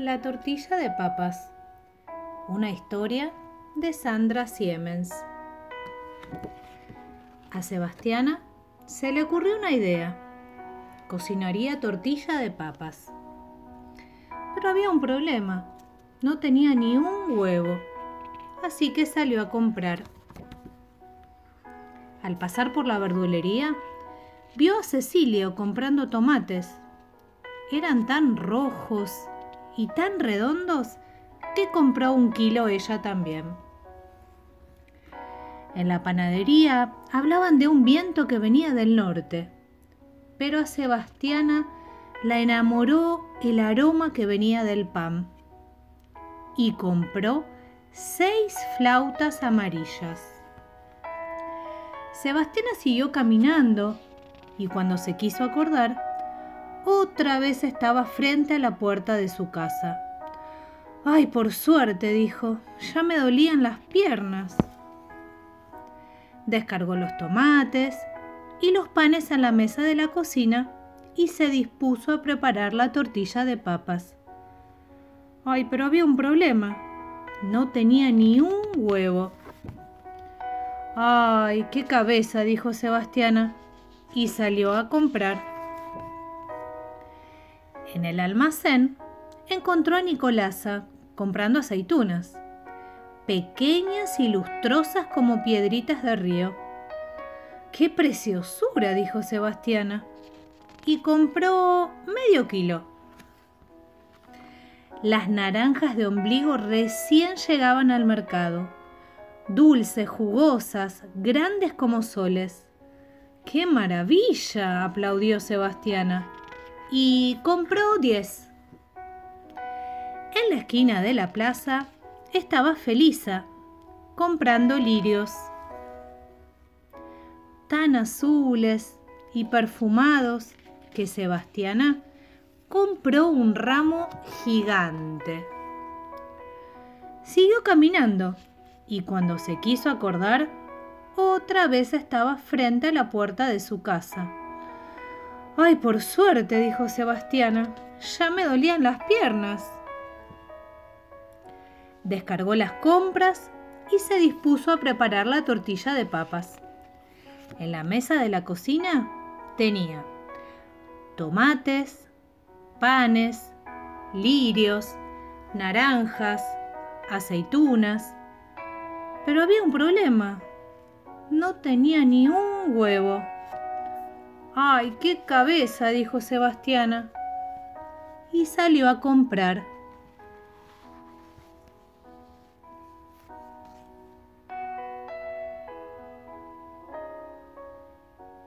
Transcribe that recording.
La tortilla de papas. Una historia de Sandra Siemens. A Sebastiana se le ocurrió una idea. Cocinaría tortilla de papas. Pero había un problema. No tenía ni un huevo. Así que salió a comprar. Al pasar por la verdulería, vio a Cecilio comprando tomates. Eran tan rojos y tan redondos que compró un kilo ella también. En la panadería hablaban de un viento que venía del norte, pero a Sebastiana la enamoró el aroma que venía del pan y compró seis flautas amarillas. Sebastiana siguió caminando y cuando se quiso acordar, otra vez estaba frente a la puerta de su casa. Ay, por suerte, dijo, ya me dolían las piernas. Descargó los tomates y los panes en la mesa de la cocina y se dispuso a preparar la tortilla de papas. Ay, pero había un problema. No tenía ni un huevo. Ay, qué cabeza, dijo Sebastiana, y salió a comprar. En el almacén encontró a Nicolasa comprando aceitunas, pequeñas y lustrosas como piedritas de río. ¡Qué preciosura! dijo Sebastiana. Y compró medio kilo. Las naranjas de ombligo recién llegaban al mercado, dulces, jugosas, grandes como soles. ¡Qué maravilla! aplaudió Sebastiana y compró 10. En la esquina de la plaza estaba Felisa comprando lirios, tan azules y perfumados que Sebastiana compró un ramo gigante. Siguió caminando y cuando se quiso acordar, otra vez estaba frente a la puerta de su casa. Ay, por suerte, dijo Sebastiana, ya me dolían las piernas. Descargó las compras y se dispuso a preparar la tortilla de papas. En la mesa de la cocina tenía tomates, panes, lirios, naranjas, aceitunas. Pero había un problema. No tenía ni un huevo. ¡Ay, qué cabeza! dijo Sebastiana. Y salió a comprar.